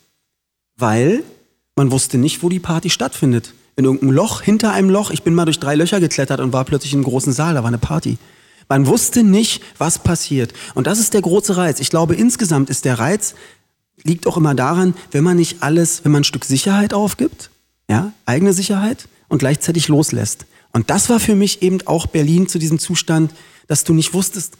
Weil man wusste nicht, wo die Party stattfindet. In irgendeinem Loch, hinter einem Loch. Ich bin mal durch drei Löcher geklettert und war plötzlich in einem großen Saal, da war eine Party. Man wusste nicht, was passiert. Und das ist der große Reiz. Ich glaube, insgesamt ist der Reiz, liegt auch immer daran, wenn man nicht alles, wenn man ein Stück Sicherheit aufgibt, ja, eigene Sicherheit und gleichzeitig loslässt. Und das war für mich eben auch Berlin zu diesem Zustand, dass du nicht wusstest,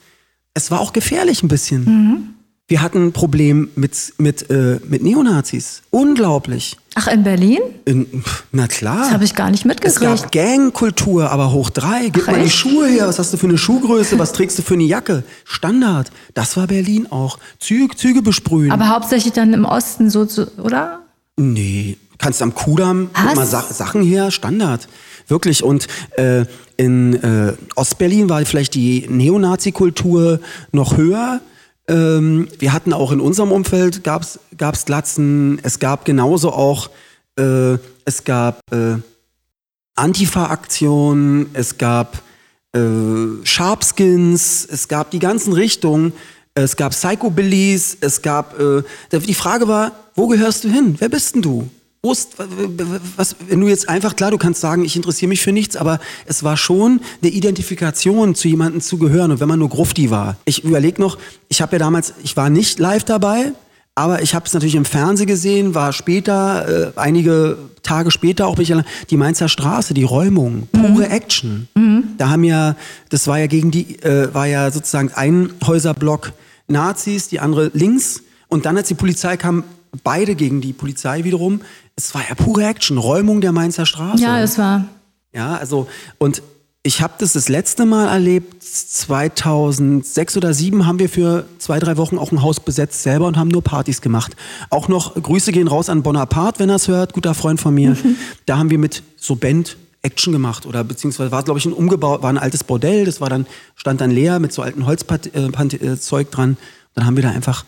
es war auch gefährlich ein bisschen. Mhm. Wir hatten ein Problem mit, mit, äh, mit Neonazis. Unglaublich. Ach, in Berlin? In, na klar. Das habe ich gar nicht mitgekriegt. Es gab Gangkultur, aber hoch drei. Gib Ach, mal echt? die Schuhe her. Was hast du für eine Schuhgröße? Was trägst du für eine Jacke? Standard. Das war Berlin auch. Züge, Züge besprühen. Aber hauptsächlich dann im Osten so, oder? Nee. Kannst am Kudamm, mal Sa Sachen her, Standard. Wirklich. Und äh, in äh, Ostberlin war vielleicht die Neonazi-Kultur noch höher. Ähm, wir hatten auch in unserem Umfeld gab's gab's Glatzen. Es gab genauso auch äh, es gab äh, Antifa-Aktionen. Es gab äh, Sharpskins. Es gab die ganzen Richtungen. Es gab Psychobillies. Es gab äh, die Frage war, wo gehörst du hin? Wer bist denn du? Ost, was, wenn du jetzt einfach, klar, du kannst sagen, ich interessiere mich für nichts, aber es war schon eine Identifikation, zu jemandem zu gehören. Und wenn man nur Grufti war. Ich überlege noch, ich habe ja damals, ich war nicht live dabei, aber ich habe es natürlich im Fernsehen gesehen, war später, äh, einige Tage später auch die Mainzer Straße, die Räumung, pure mhm. Action. Mhm. Da haben ja, das war ja gegen die, äh, war ja sozusagen ein Häuserblock Nazis, die andere links. Und dann, als die Polizei kam, beide gegen die Polizei wiederum. Es war ja pure Action, Räumung der Mainzer Straße. Ja, es war. Ja, also und ich habe das das letzte Mal erlebt, 2006 oder 2007 haben wir für zwei, drei Wochen auch ein Haus besetzt selber und haben nur Partys gemacht. Auch noch Grüße gehen raus an Bonaparte, wenn er es hört, guter Freund von mir. Mhm. [LAUGHS] Da haben wir mit so Band Action gemacht oder beziehungsweise war glaube ich ein umgebaut, war ein altes Bordell, das war dann stand dann leer mit so alten Holzzeug äh, äh dran. Und dann haben wir da einfach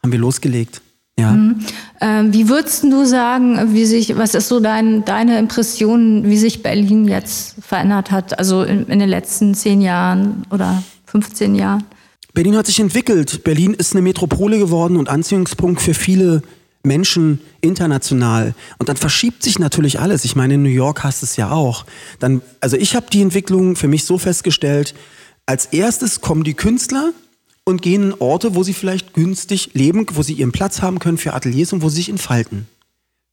haben wir losgelegt. Ja. Mhm. Ähm, wie würdest du sagen, wie sich, was ist so dein, deine Impression, wie sich Berlin jetzt verändert hat, also in, in, den letzten zehn Jahren oder 15 Jahren? Berlin hat sich entwickelt. Berlin ist eine Metropole geworden und Anziehungspunkt für viele Menschen international. Und dann verschiebt sich natürlich alles. Ich meine, in New York hast du es ja auch. Dann, also ich habe die Entwicklung für mich so festgestellt, als erstes kommen die Künstler, und gehen in Orte, wo sie vielleicht günstig leben, wo sie ihren Platz haben können für Ateliers und wo sie sich entfalten.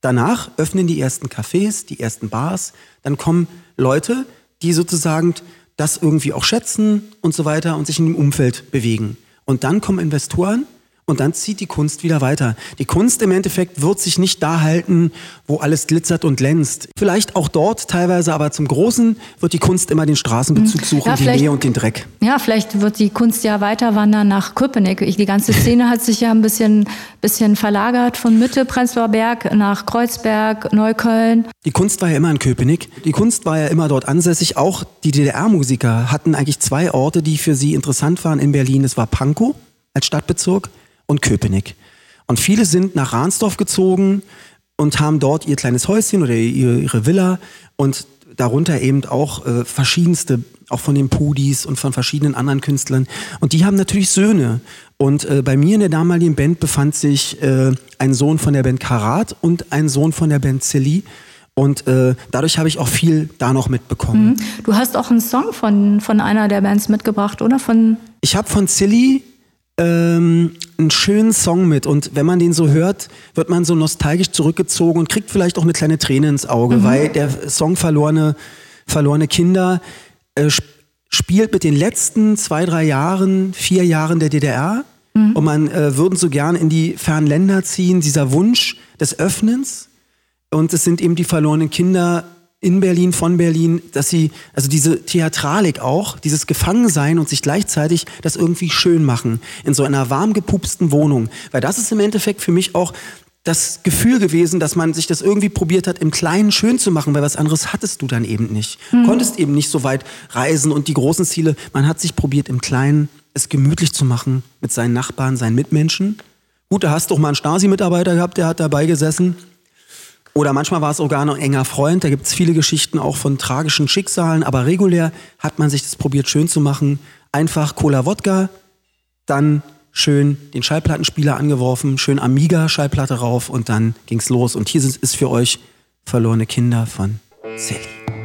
Danach öffnen die ersten Cafés, die ersten Bars, dann kommen Leute, die sozusagen das irgendwie auch schätzen und so weiter und sich in dem Umfeld bewegen. Und dann kommen Investoren, und dann zieht die Kunst wieder weiter. Die Kunst im Endeffekt wird sich nicht da halten, wo alles glitzert und glänzt. Vielleicht auch dort teilweise, aber zum Großen wird die Kunst immer den Straßenbezug hm. suchen, ja, die Nähe und den Dreck. Ja, vielleicht wird die Kunst ja weiter wandern nach Köpenick. Die ganze Szene hat sich ja ein bisschen, bisschen verlagert von Mitte, Prenzlauer Berg nach Kreuzberg, Neukölln. Die Kunst war ja immer in Köpenick. Die Kunst war ja immer dort ansässig. Auch die DDR-Musiker hatten eigentlich zwei Orte, die für sie interessant waren in Berlin. Es war Pankow als Stadtbezirk und Köpenick. Und viele sind nach Rahnsdorf gezogen und haben dort ihr kleines Häuschen oder ihre Villa und darunter eben auch äh, verschiedenste, auch von den Pudis und von verschiedenen anderen Künstlern. Und die haben natürlich Söhne. Und äh, bei mir in der damaligen Band befand sich äh, ein Sohn von der Band Karat und ein Sohn von der Band Silly. Und äh, dadurch habe ich auch viel da noch mitbekommen. Mhm. Du hast auch einen Song von, von einer der Bands mitgebracht, oder? Von ich habe von Silly ähm, einen schönen Song mit und wenn man den so hört, wird man so nostalgisch zurückgezogen und kriegt vielleicht auch eine kleine Träne ins Auge, mhm. weil der Song Verlorene, Verlorene Kinder äh, spielt mit den letzten zwei, drei Jahren, vier Jahren der DDR mhm. und man äh, würden so gern in die fernen Länder ziehen, dieser Wunsch des Öffnens und es sind eben die verlorenen Kinder in Berlin, von Berlin, dass sie, also diese Theatralik auch, dieses Gefangensein und sich gleichzeitig das irgendwie schön machen in so einer warm gepupsten Wohnung. Weil das ist im Endeffekt für mich auch das Gefühl gewesen, dass man sich das irgendwie probiert hat, im Kleinen schön zu machen, weil was anderes hattest du dann eben nicht. Mhm. Konntest eben nicht so weit reisen und die großen Ziele. Man hat sich probiert, im Kleinen es gemütlich zu machen mit seinen Nachbarn, seinen Mitmenschen. Gut, da hast du auch mal einen Stasi-Mitarbeiter gehabt, der hat dabei gesessen oder manchmal war es sogar ein enger Freund. Da gibt es viele Geschichten auch von tragischen Schicksalen. Aber regulär hat man sich das probiert schön zu machen. Einfach Cola-Wodka, dann schön den Schallplattenspieler angeworfen, schön Amiga-Schallplatte rauf und dann ging's los. Und hier ist für euch verlorene Kinder von Silly.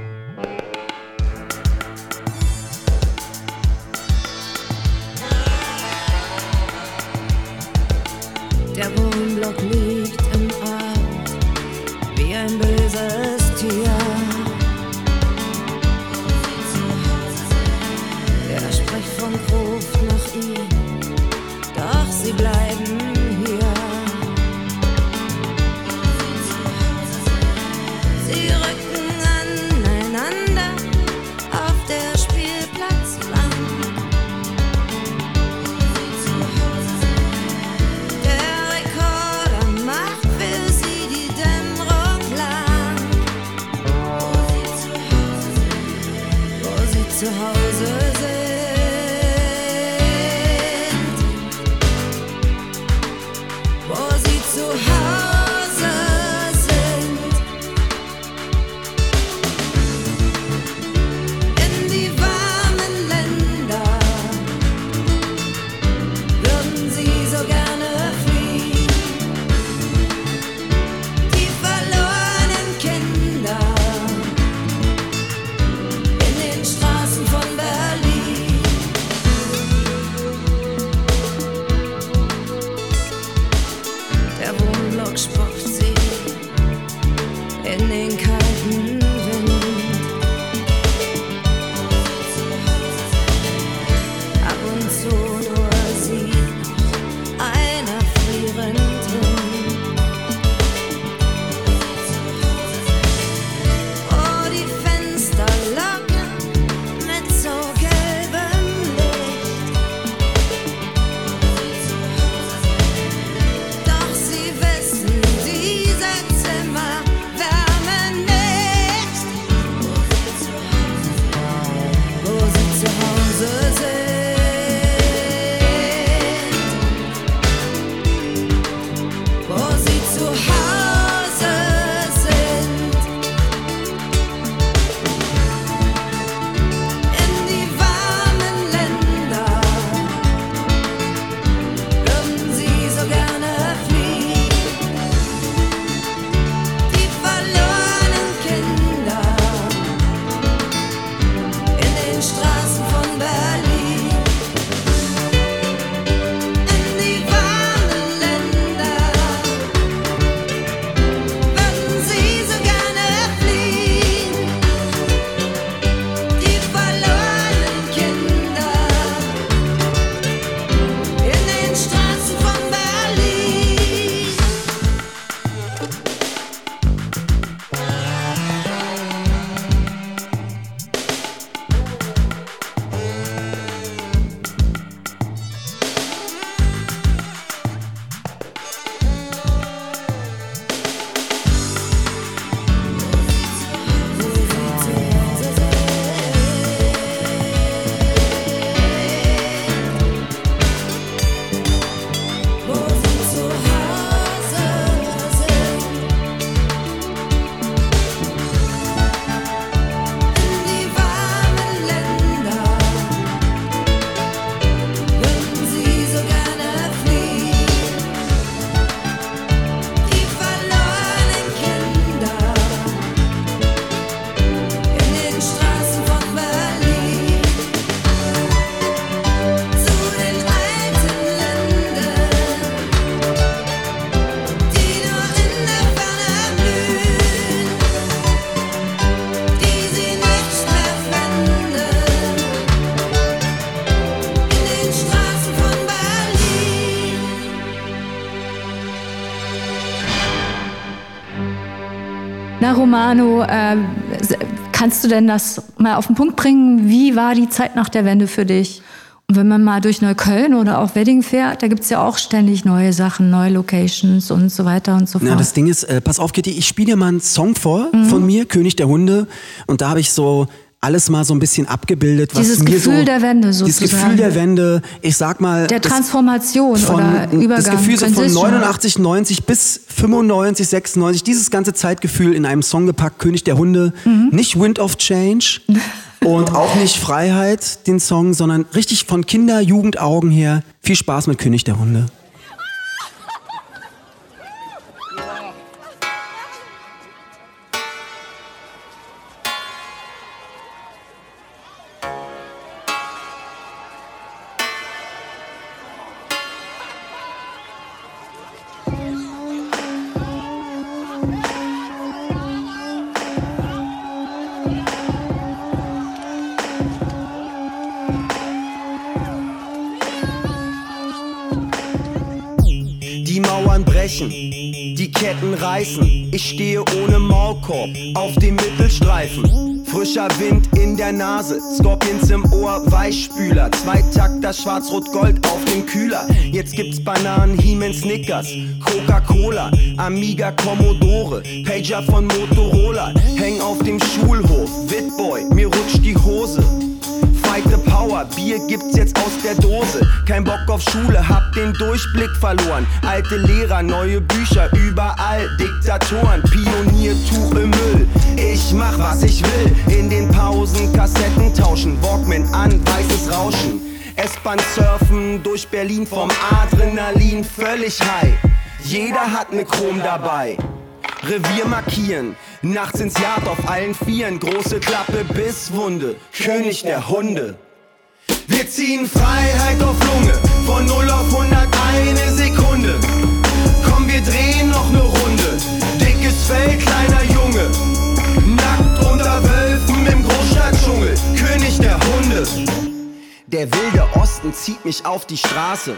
Romano, äh, kannst du denn das mal auf den Punkt bringen? Wie war die Zeit nach der Wende für dich? Und wenn man mal durch Neukölln oder auch Wedding fährt, da gibt's ja auch ständig neue Sachen, neue Locations und so weiter und so fort. Na, das Ding ist, äh, pass auf, Kitty, ich spiele dir mal einen Song vor Mhm. von mir, König der Hunde. Und da habe ich so alles mal so ein bisschen abgebildet. Was Dieses Gefühl so, der Wende Dieses sozusagen. Gefühl der Wende, ich sag mal. der Transformation von, oder Übergang. Das Gefühl so von Transition. 89, 90 bis 95, 96, dieses ganze Zeitgefühl in einem Song gepackt, König der Hunde. Mhm. Nicht Wind of Change [LAUGHS] und auch nicht Freiheit, den Song, sondern richtig von Kinder-, Jugendaugen her. Viel Spaß mit König der Hunde. Brechen, die Ketten reißen. Ich stehe ohne Maulkorb auf dem Mittelstreifen. Frischer Wind in der Nase, Scorpions im Ohr, Weichspüler. Zwei Takter Schwarz-Rot-Gold auf dem Kühler. Jetzt gibt's Bananen, He-Man, Snickers, Coca-Cola, Amiga, Commodore, Pager von Motorola. Häng auf dem Schulhof, Witboy, mir rutscht die Hose. Fight the Power, Bier gibt's jetzt aus der Dose. Kein Bock auf Schule, hab den Durchblick verloren. Alte Lehrer, neue Bücher, überall Diktatoren. Pioniertuch im Müll, ich mach was ich will. In den Pausen Kassetten tauschen, Walkman an, weißes Rauschen. S-Bahn surfen durch Berlin vom Adrenalin völlig high. Jeder hat ne Chrom dabei. Revier markieren, nachts ins Yard auf allen Vieren, große Klappe bis Wunde, König der Hunde. Wir ziehen Freiheit auf Lunge, von 0 auf 100 eine Sekunde. Komm, wir drehen noch ne Runde, dickes Fell, kleiner Junge. Nackt unter Wölfen im Großstadtdschungel, König der Hunde. Der wilde Osten zieht mich auf die Straße.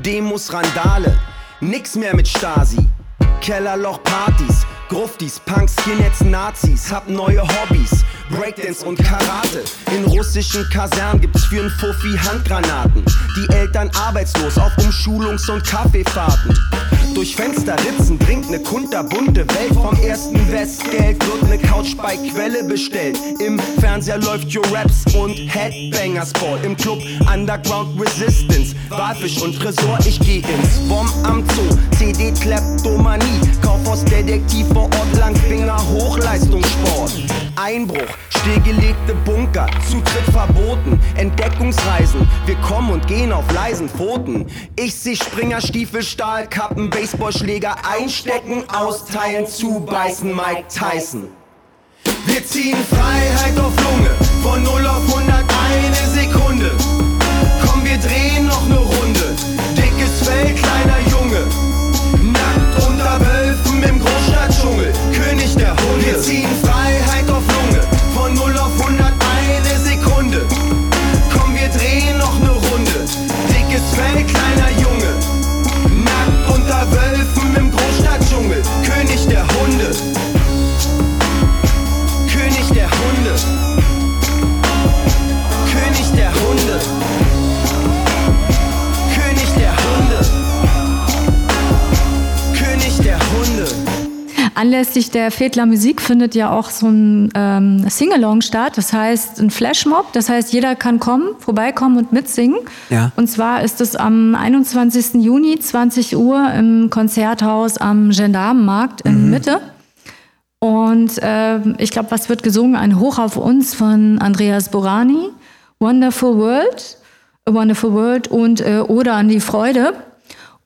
Demos, Randale, nix mehr mit Stasi. Kellerloch-Partys, Gruftis, Punks, Skinheads, Nazis, hab neue Hobbys, Breakdance und Karate. In russischen Kasernen gibt's für ein Fuffi Handgranaten. Die Eltern arbeitslos auf Umschulungs- und Kaffeefahrten. Durch Fensterritzen bringt ne kunterbunte Welt vom ersten Westgeld. Wird ne Couch bei Quelle bestellt. Im Fernseher läuft Your Raps und Headbangers Ball. Im Club Underground Resistance. Walfisch und Tresor, ich geh ins Bomb am Zoo. CD Kleptomanie. Kaufhausdetektiv vor Ort Langfinger Hochleistungssport. Einbruch, stillgelegte Bunker, Zutritt verboten, Entdeckungsreisen, wir kommen und gehen auf leisen Pfoten. Ich seh Springerstiefel, Stahlkappen, Baseballschläger einstecken, austeilen, zubeißen, Mike Tyson. Wir ziehen Freiheit auf Lunge, von 0 auf 100 eine Sekunde. Komm, wir drehen noch ne Runde, dickes Fell, kleiner Junge. Nackt unter Wölfen im Großstadtdschungel, König der Hunde. Wir ziehen Freiheit Anlässlich der Fedler Musik findet ja auch so ein ähm, Singalong statt, das heißt ein Flashmob, das heißt jeder kann kommen, vorbeikommen und mitsingen. Ja. Und zwar ist es am 21. Juni, 20 Uhr im Konzerthaus am Gendarmenmarkt in Mitte. Und äh, ich glaube, was wird gesungen? Ein Hoch auf uns von Andreas Borani, Wonderful World, A Wonderful World und äh, Oder an die Freude.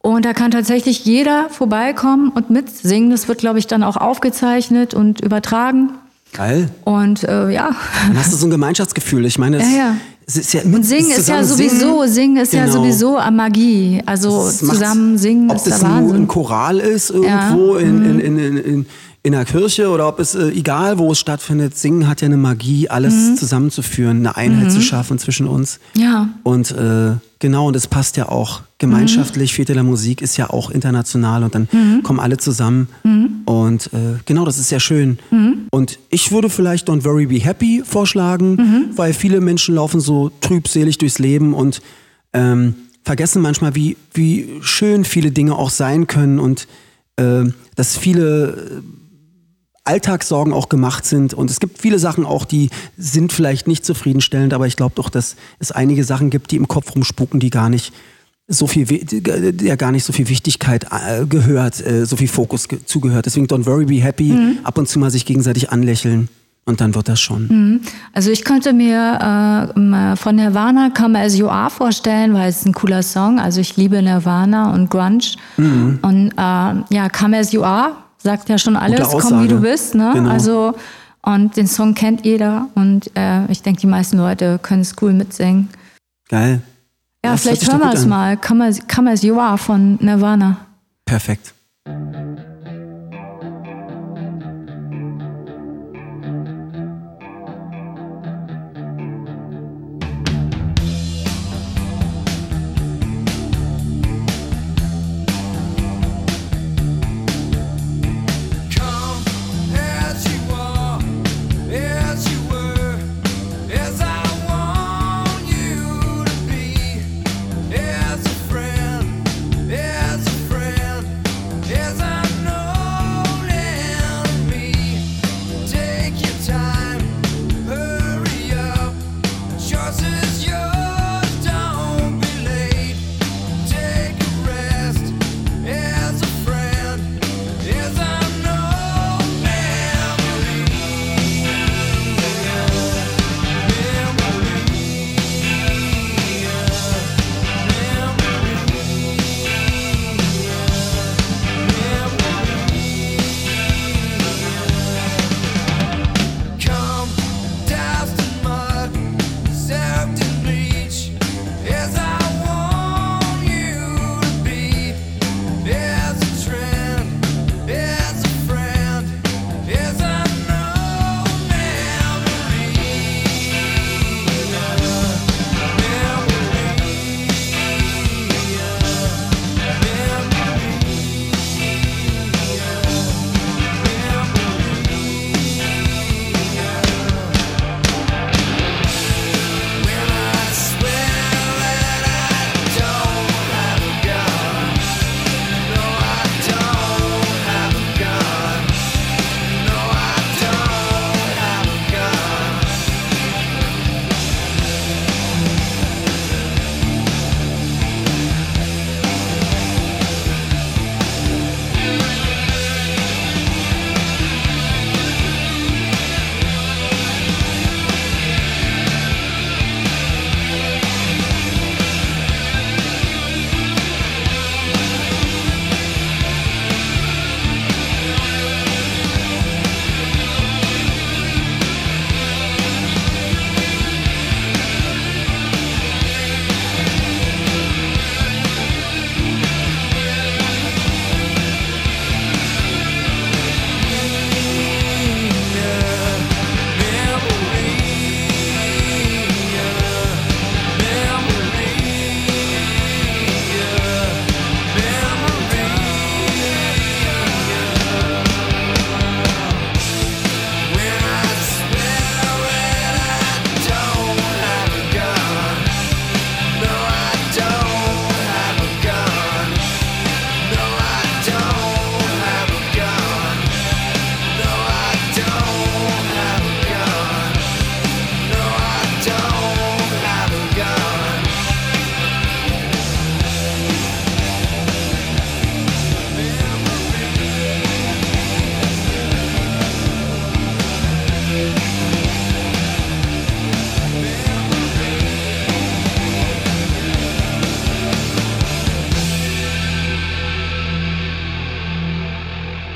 Und da kann tatsächlich jeder vorbeikommen und mitsingen. Das wird, glaube ich, dann auch aufgezeichnet und übertragen. Geil. Und äh, ja, Dann hast du so ein Gemeinschaftsgefühl. Ich meine, es, Ja, ja. es ist ja und singen ist ja sowieso, singen ist ja Genau. sowieso a Magie. Also Das zusammen singen ob ist der das nur ein Wahnsinn. Choral ist irgendwo Ja. in, in, Mhm. in, in, in, der Kirche oder ob es, äh, egal wo es stattfindet, Singen hat ja eine Magie, alles Mhm. zusammenzuführen, eine Einheit zu schaffen zwischen uns. Ja. Und äh, genau, und das passt ja auch gemeinschaftlich. Mhm. Fete der Musik ist ja auch international und dann kommen alle zusammen. Mhm. Und äh, genau, das ist sehr schön. Und ich würde vielleicht Don't Worry Be Happy vorschlagen, Mhm. weil viele Menschen laufen so trübselig durchs Leben und ähm, vergessen manchmal, wie, wie schön viele Dinge auch sein können und äh, dass viele Alltagssorgen auch gemacht sind. Und es gibt viele Sachen auch, die sind vielleicht nicht zufriedenstellend, aber ich glaube doch, dass es einige Sachen gibt, die im Kopf rumspucken, die gar nicht so viel, der gar nicht so viel Wichtigkeit äh, gehört, äh, so viel Fokus ge zugehört. Deswegen don't worry, be happy, ab und zu mal sich gegenseitig anlächeln und dann wird das schon. Also ich könnte mir äh, von Nirvana Come As You Are vorstellen, weil es ein cooler Song. Also ich liebe Nirvana und Grunge. Mhm. Und äh, ja, Come As You Are sagt ja schon alles. Komm wie du bist. Ne? Genau. Also und den Song kennt jeder und äh, ich denke, die meisten Leute können es cool mitsingen. Geil. Ja, Das vielleicht hören wir es mal. Come as, Come as You Are von Nirvana. Perfekt.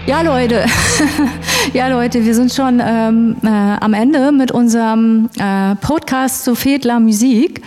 Ja, Leute. [LAUGHS] ja, Leute, wir sind schon ähm, äh, am Ende mit unserem äh, Podcast zu Fedler Musik.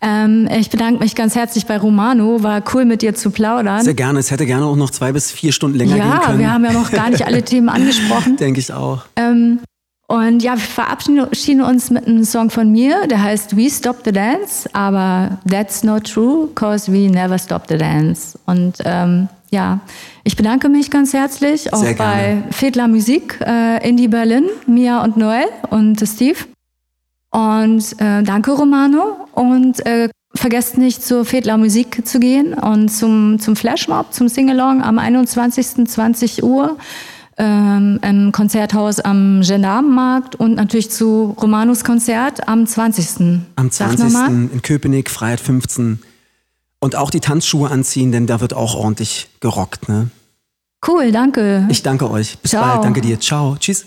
Ähm, ich bedanke mich ganz herzlich bei Romano. War cool, mit dir zu plaudern. Sehr gerne. Es hätte gerne auch noch zwei bis vier Stunden länger ja, gehen können. Ja, wir haben ja noch gar nicht alle Themen [LAUGHS] angesprochen. Denke ich auch. Ähm, und ja, wir verabschieden uns mit einem Song von mir, der heißt We Stop the Dance, aber that's not true, cause we never stop the dance. Und ähm, ja, ich bedanke mich ganz herzlich auch bei Fedler Musik, äh, Indie Berlin, Mia und Noel und Steve. Und äh, danke Romano und äh, vergesst nicht zur Fedler Musik zu gehen und zum, zum Flashmob, zum Singalong am 21. 20 Uhr ähm, im Konzerthaus am Gendarmenmarkt und natürlich zu Romanus Konzert am 20. Am 20. in Köpenick, Freiheit 15. Und auch die Tanzschuhe anziehen, denn da wird auch ordentlich gerockt. Ne? Cool, danke. Ich danke euch. Bis Ciao. bald. Danke dir. Ciao. Tschüss.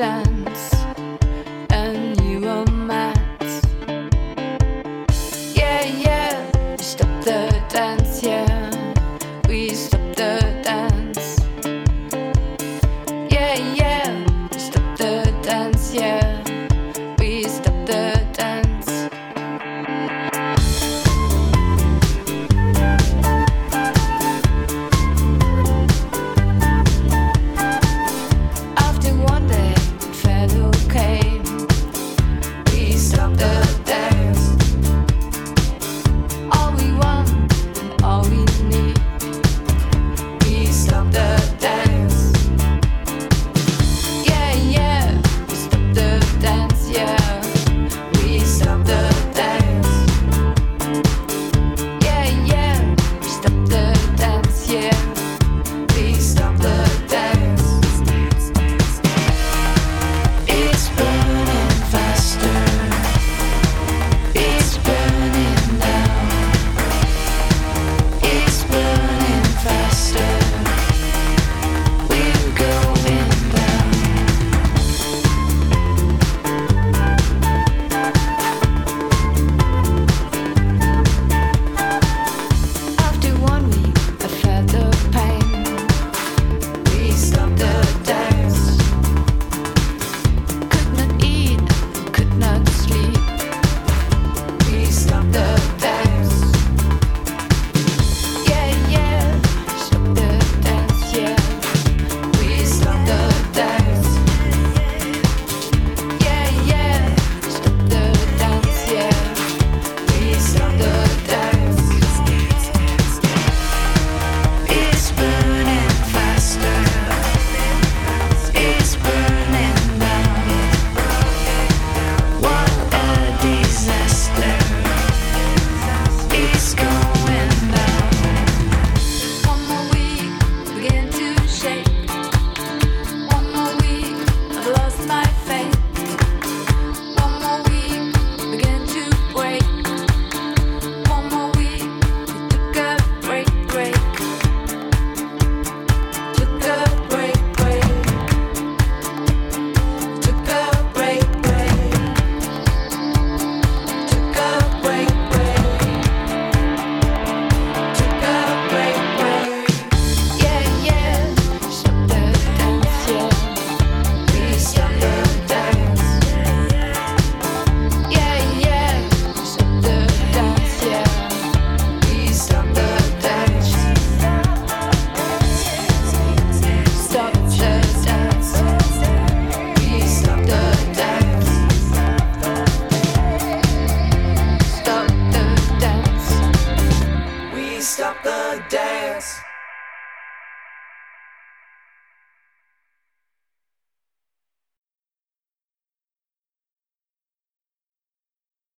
stop